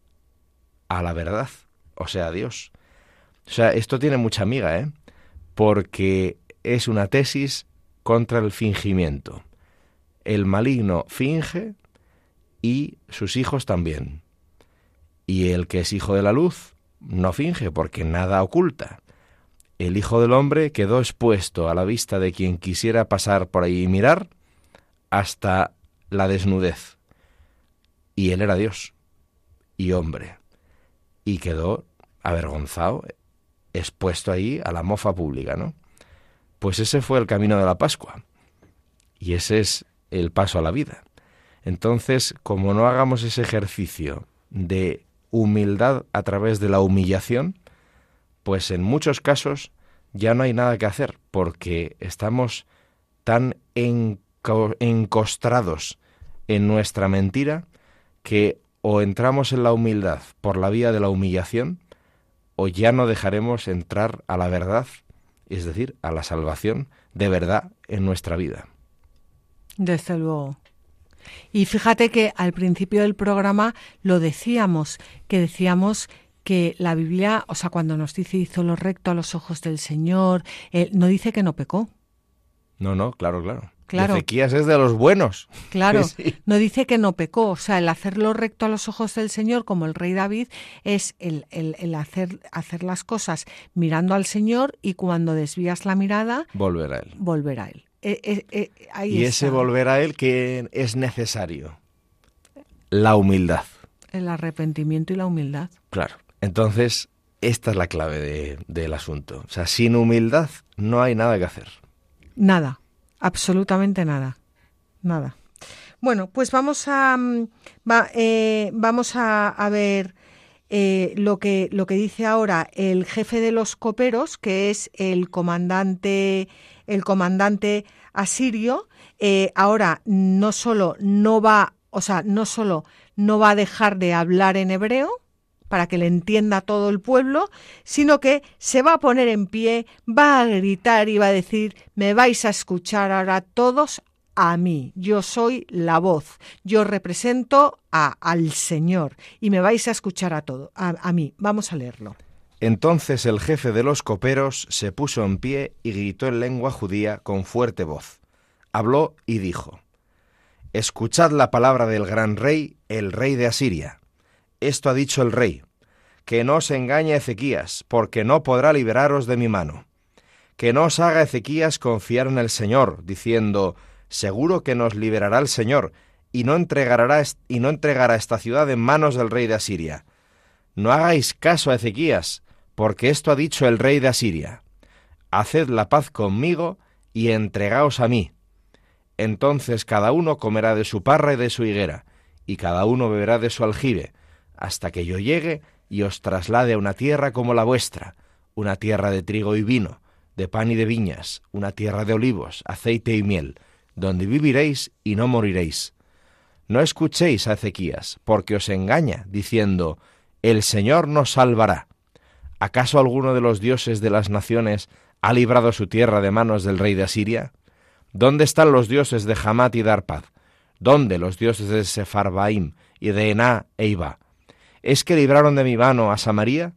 a la verdad, o sea, a Dios. O sea, esto tiene mucha amiga, ¿eh? Porque es una tesis contra el fingimiento. El maligno finge y sus hijos también. Y el que es hijo de la luz no finge porque nada oculta el Hijo del Hombre quedó expuesto a la vista de quien quisiera pasar por ahí y mirar hasta la desnudez. Y él era Dios y hombre. Y quedó avergonzado, expuesto ahí a la mofa pública, ¿no? Pues ese fue el camino de la Pascua. Y ese es el paso a la vida. Entonces, como no hagamos ese ejercicio de humildad a través de la humillación, pues en muchos casos ya no hay nada que hacer porque estamos tan encostrados en nuestra mentira que o entramos en la humildad por la vía de la humillación o ya no dejaremos entrar a la verdad, es decir, a la salvación de verdad en nuestra vida. Desde luego. Y fíjate que al principio del programa lo decíamos, que decíamos que la Biblia, o sea, cuando nos dice hizo lo recto a los ojos del Señor, eh, no dice que no pecó. No, no, claro, claro. Claro. Ezequías es de los buenos. Claro, no dice que no pecó. O sea, el hacerlo recto a los ojos del Señor, como el rey David, es el, el, hacer, hacer las cosas mirando al Señor y cuando desvías la mirada... Volver a Él. Volver a Él. Eh, eh, y ese volver a Él que es necesario. La humildad. El arrepentimiento y la humildad. Claro. Entonces, esta es la clave del asunto. O sea, sin humildad no hay nada que hacer. Nada, absolutamente nada, nada. Bueno, pues vamos a, mm, eh, vamos a, ver eh, lo, que, lo que dice ahora el jefe de los coperos, que es el comandante, el comandante asirio. Eh, ahora no solo no va, o sea, no solo no va a dejar de hablar en hebreo, para que le entienda todo el pueblo, sino que se va a poner en pie, va a gritar y va a decir, me vais a escuchar ahora todos a mí, yo soy la voz, yo represento a, al Señor y me vais a escuchar a todo, a, a mí. Vamos a leerlo. Entonces el jefe de los coperos se puso en pie y gritó en lengua judía con fuerte voz. Habló y dijo, Escuchad la palabra del gran rey, el rey de Asiria esto ha dicho el rey, que no os engañe Ezequías, porque no podrá liberaros de mi mano. Que no os haga Ezequías confiar en el Señor, diciendo, seguro que nos liberará el Señor, y no entregará, esta ciudad en manos del rey de Asiria. No hagáis caso a Ezequías, porque esto ha dicho el rey de Asiria. Haced la paz conmigo y entregaos a mí. Entonces cada uno comerá de su parra y de su higuera, y cada uno beberá de su aljibe, hasta que yo llegue y os traslade a una tierra como la vuestra, una tierra de trigo y vino, de pan y de viñas, una tierra de olivos, aceite y miel, donde viviréis y no moriréis. No escuchéis a Ezequías, porque os engaña, diciendo, El Señor nos salvará. ¿Acaso alguno de los dioses de las naciones ha librado su tierra de manos del rey de Asiria? ¿Dónde están los dioses de Hamat y de Arpad? ¿Dónde los dioses de Sefarbaim y de Ená e Iba? ¿Es que libraron de mi mano a Samaria?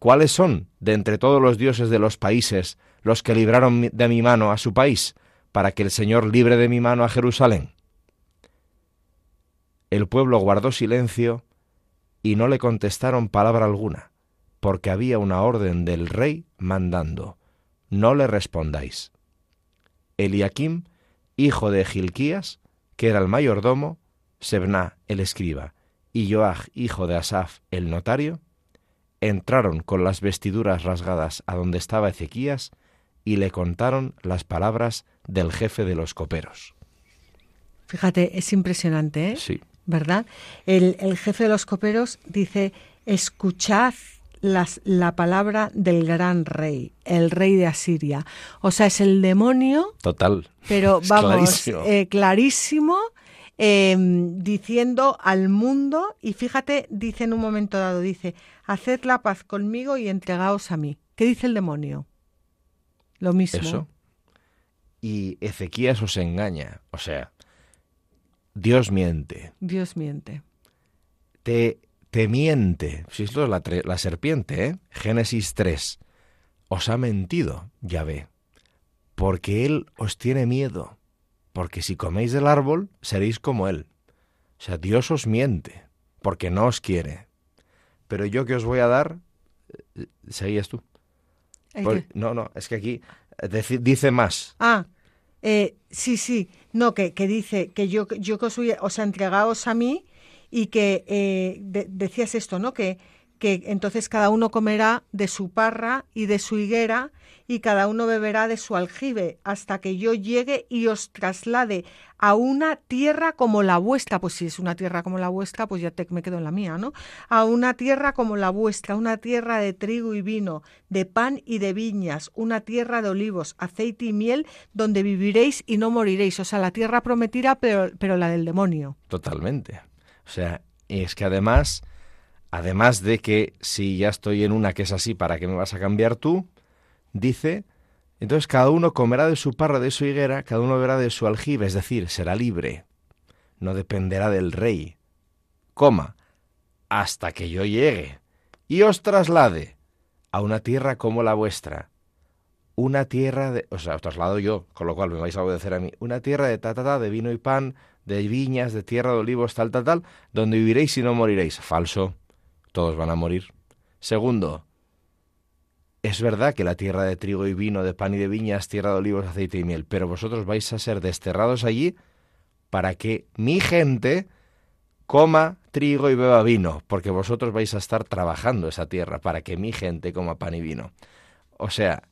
¿Cuáles son, de entre todos los dioses de los países, los que libraron de mi mano a su país, para que el Señor libre de mi mano a Jerusalén? El pueblo guardó silencio y no le contestaron palabra alguna, porque había una orden del rey mandando, no le respondáis. Eliakim, hijo de Gilquías, que era el mayordomo, Sebna, el escriba, y Joach, hijo de Asaf, el notario, entraron con las vestiduras rasgadas a donde estaba Ezequías y le contaron las palabras del jefe de los coperos. Fíjate, es impresionante, ¿eh? Sí. ¿Verdad? El, el jefe de los coperos dice, escuchad las, la palabra del gran rey, el rey de Asiria. O sea, es el demonio. Total. Pero vamos, clarísimo, eh, clarísimo eh, diciendo al mundo, y fíjate, dice en un momento dado, dice, haced la paz conmigo y entregaos a mí. ¿Qué dice el demonio? Lo mismo. Eso. Y Ezequías os engaña. O sea, Dios miente. Dios miente. Te, te miente. Si esto es la, la serpiente, ¿eh? Génesis 3. Os ha mentido, ya ve. Porque Él os tiene miedo. Porque si coméis del árbol, seréis como Él. O sea, Dios os miente. Porque no os quiere. Pero yo que os voy a dar, eh, seguías tú. No, no, es que aquí dice más. Ah, eh, sí, sí, no, que, que dice que yo, yo que os, voy, o sea, entregaos a mí y que eh, de, decías esto, ¿no? Que, que entonces cada uno comerá de su parra y de su higuera y cada uno beberá de su aljibe hasta que yo llegue y os traslade a una tierra como la vuestra, pues si es una tierra como la vuestra, pues ya te, me quedo en la mía, ¿no? A una tierra como la vuestra, una tierra de trigo y vino, de pan y de viñas, una tierra de olivos, aceite y miel, donde viviréis y no moriréis. O sea, la tierra prometida, pero, pero la del demonio. Totalmente. O sea, es que además, además de que si ya estoy en una que es así, ¿para qué me vas a cambiar tú? Dice, entonces cada uno comerá de su parra, de su higuera, cada uno beberá de su aljibe, es decir, será libre. No dependerá del rey. Coma, hasta que yo llegue y os traslade a una tierra como la vuestra. Una tierra de... O sea, os traslado yo, con lo cual me vais a obedecer a mí. Una tierra de tatata, de vino y pan, de viñas, de tierra de olivos, tal, tal, tal, donde viviréis y no moriréis. Falso. Todos van a morir. Segundo, es verdad que la tierra de trigo y vino, de pan y de viñas, tierra de olivos, aceite y miel, pero vosotros vais a ser desterrados allí para que mi gente coma trigo y beba vino, porque vosotros vais a estar trabajando esa tierra para que mi gente coma pan y vino. O sea,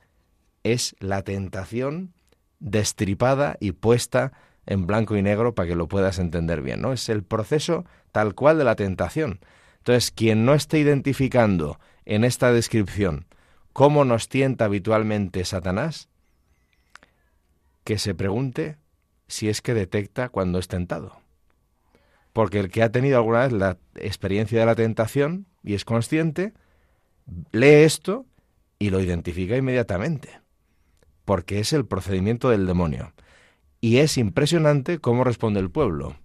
es la tentación destripada y puesta en blanco y negro para que lo puedas entender bien, ¿no? Es el proceso tal cual de la tentación. Entonces, quien no esté identificando en esta descripción cómo nos tienta habitualmente Satanás, que se pregunte si es que detecta cuando es tentado. Porque el que ha tenido alguna vez la experiencia de la tentación y es consciente, lee esto y lo identifica inmediatamente, porque es el procedimiento del demonio. Y es impresionante cómo responde el pueblo.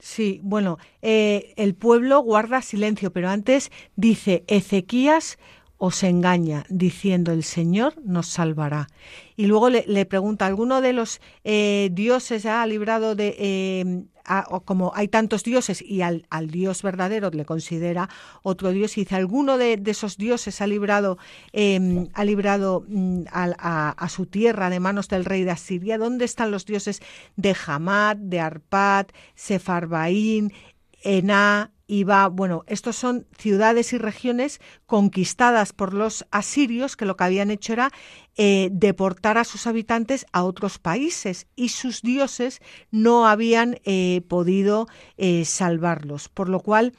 Sí, bueno, eh, el pueblo guarda silencio, pero antes dice Ezequías os engaña diciendo el Señor nos salvará. Y luego le, pregunta, ¿alguno de los eh, dioses ha librado de, eh, como hay tantos dioses y al, Dios verdadero le considera otro Dios, y dice, ¿alguno de, esos dioses ha librado, em, ha librado mm, a, su tierra de manos del rey de Asiria? ¿Dónde están los dioses de Hamad, de Arpad, Sefarbaín, Ená, iba, bueno, estos son ciudades y regiones conquistadas por los asirios que lo que habían hecho era eh, deportar a sus habitantes a otros países y sus dioses no habían eh, podido eh, salvarlos, por lo cual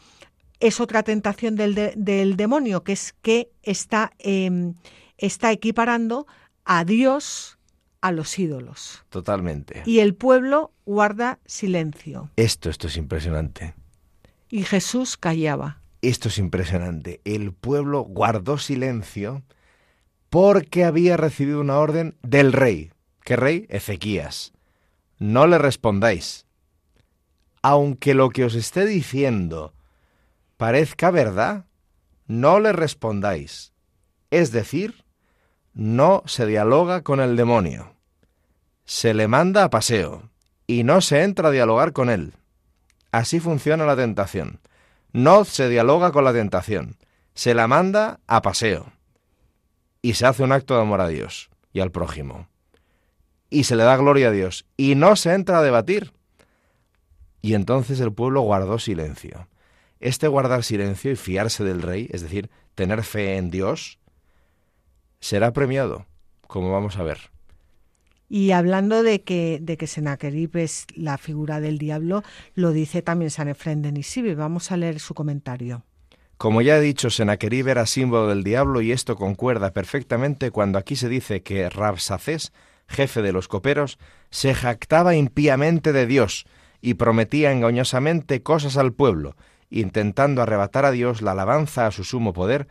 es otra tentación del, del demonio, que es que está, em, está equiparando a Dios a los ídolos. Totalmente. Y el pueblo guarda silencio. Esto, esto es impresionante. Y Jesús callaba. Esto es impresionante. El pueblo guardó silencio porque había recibido una orden del rey. ¿Qué rey? Ezequías. No le respondáis. Aunque lo que os esté diciendo parezca verdad, no le respondáis. Es decir, no se dialoga con el demonio. Se le manda a paseo y no se entra a dialogar con él. Así funciona la tentación. No se dialoga con la tentación, se la manda a paseo. Y se hace un acto de amor a Dios y al prójimo. Y se le da gloria a Dios. Y no se entra a debatir. Y entonces el pueblo guardó silencio. Este guardar silencio y fiarse del rey, es decir, tener fe en Dios, será premiado, como vamos a ver. Y hablando de que, de que Senaquerib es la figura del diablo, lo dice también San Efrén de Nisibe. Vamos a leer su comentario. Como ya he dicho, Senaquerib era símbolo del diablo y esto concuerda perfectamente cuando aquí se dice que Rabsacés, jefe de los coperos, se jactaba impíamente de Dios y prometía engañosamente cosas al pueblo, intentando arrebatar a Dios la alabanza a su sumo poder,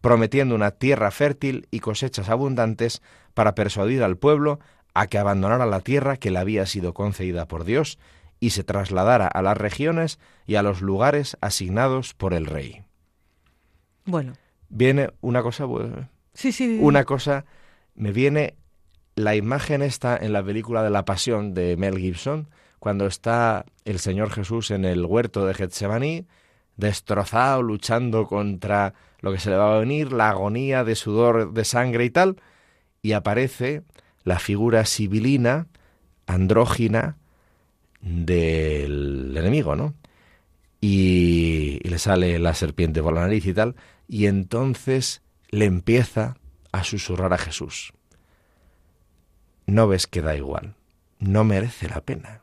prometiendo una tierra fértil y cosechas abundantes para persuadir al pueblo a que abandonara la tierra que le había sido concedida por Dios y se trasladara a las regiones y a los lugares asignados por el rey. Bueno. Viene una cosa, sí, sí. una cosa, me viene la imagen esta en la película de la Pasión de Mel Gibson, cuando está el Señor Jesús en el huerto de Getsemaní, destrozado, luchando contra lo que se le va a venir, la agonía de sudor, de sangre y tal, y aparece la figura sibilina, andrógina del enemigo, ¿no? Y, y, le sale la serpiente por la nariz y tal, y entonces le empieza a susurrar a Jesús. No ves que da igual, no merece la pena,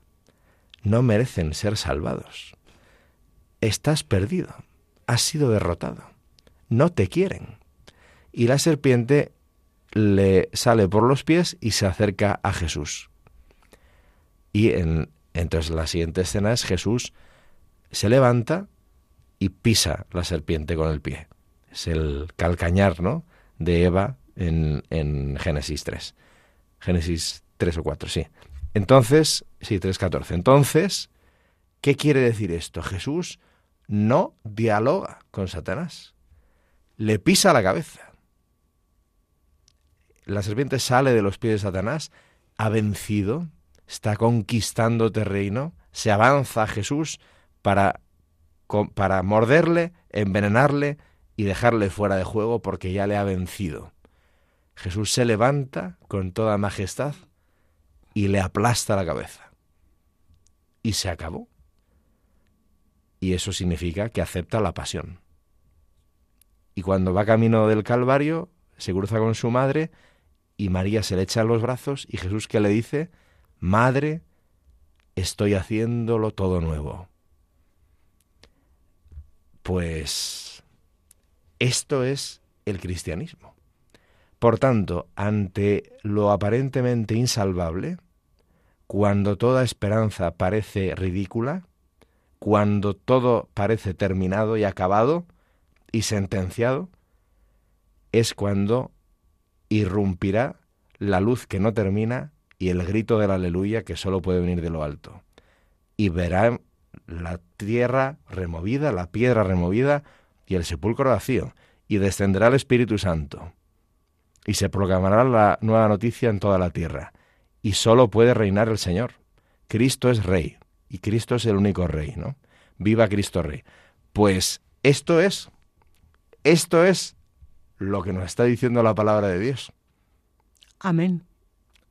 no merecen ser salvados. Estás perdido, has sido derrotado, no te quieren. Y la serpiente le sale por los pies y se acerca a Jesús. Y en, entonces la siguiente escena es Jesús se levanta y pisa la serpiente con el pie. Es el calcañar, ¿no? De Eva en, en Génesis 3. Génesis 3 o 4, sí. Entonces, sí, 3.14. Entonces, ¿qué quiere decir esto? Jesús no dialoga con Satanás. Le pisa la cabeza la serpiente sale de los pies de Satanás, ha vencido, está conquistando terreno, se avanza a Jesús para, para morderle, envenenarle y dejarle fuera de juego porque ya le ha vencido. Jesús se levanta con toda majestad y le aplasta la cabeza. Y se acabó. Y eso significa que acepta la pasión. Y cuando va camino del Calvario, se cruza con su madre y María se le echa a los brazos y Jesús que le dice, Madre, estoy haciéndolo todo nuevo. Pues esto es el cristianismo. Por tanto, ante lo aparentemente insalvable, cuando toda esperanza parece ridícula, cuando todo parece terminado y acabado y sentenciado, es cuando irrumpirá la luz que no termina y el grito del aleluya que solo puede venir de lo alto. Y verá la tierra removida, la piedra removida y el sepulcro vacío, y descenderá el Espíritu Santo. Y se proclamará la nueva noticia en toda la tierra. Y solo puede reinar el Señor. Cristo es Rey, y Cristo es el único Rey, ¿no? Viva Cristo Rey. Pues esto es, esto es lo que nos está diciendo la palabra de Dios. Amén.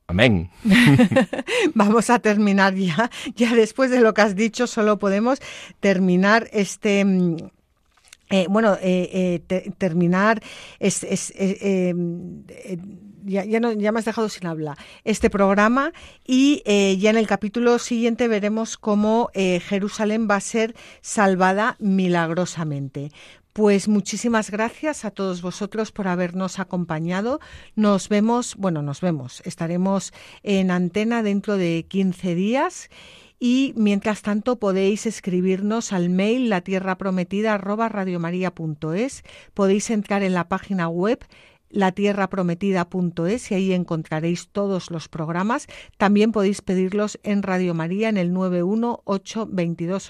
Amén. Vamos a terminar ya. Ya después de lo que has dicho, solo podemos terminar este eh, bueno, eh, eh, terminar es, ya, ya, no, ya me has dejado sin hablar este programa y ya en el capítulo siguiente veremos cómo Jerusalén va a ser salvada milagrosamente. Pues muchísimas gracias a todos vosotros por habernos acompañado. Nos vemos, bueno, nos vemos, estaremos en antena dentro de 15 días y mientras tanto podéis escribirnos al mail la tierra prometida podéis entrar en la página web latierraprometida.es y ahí encontraréis todos los programas. También podéis pedirlos en Radio María en el 918 22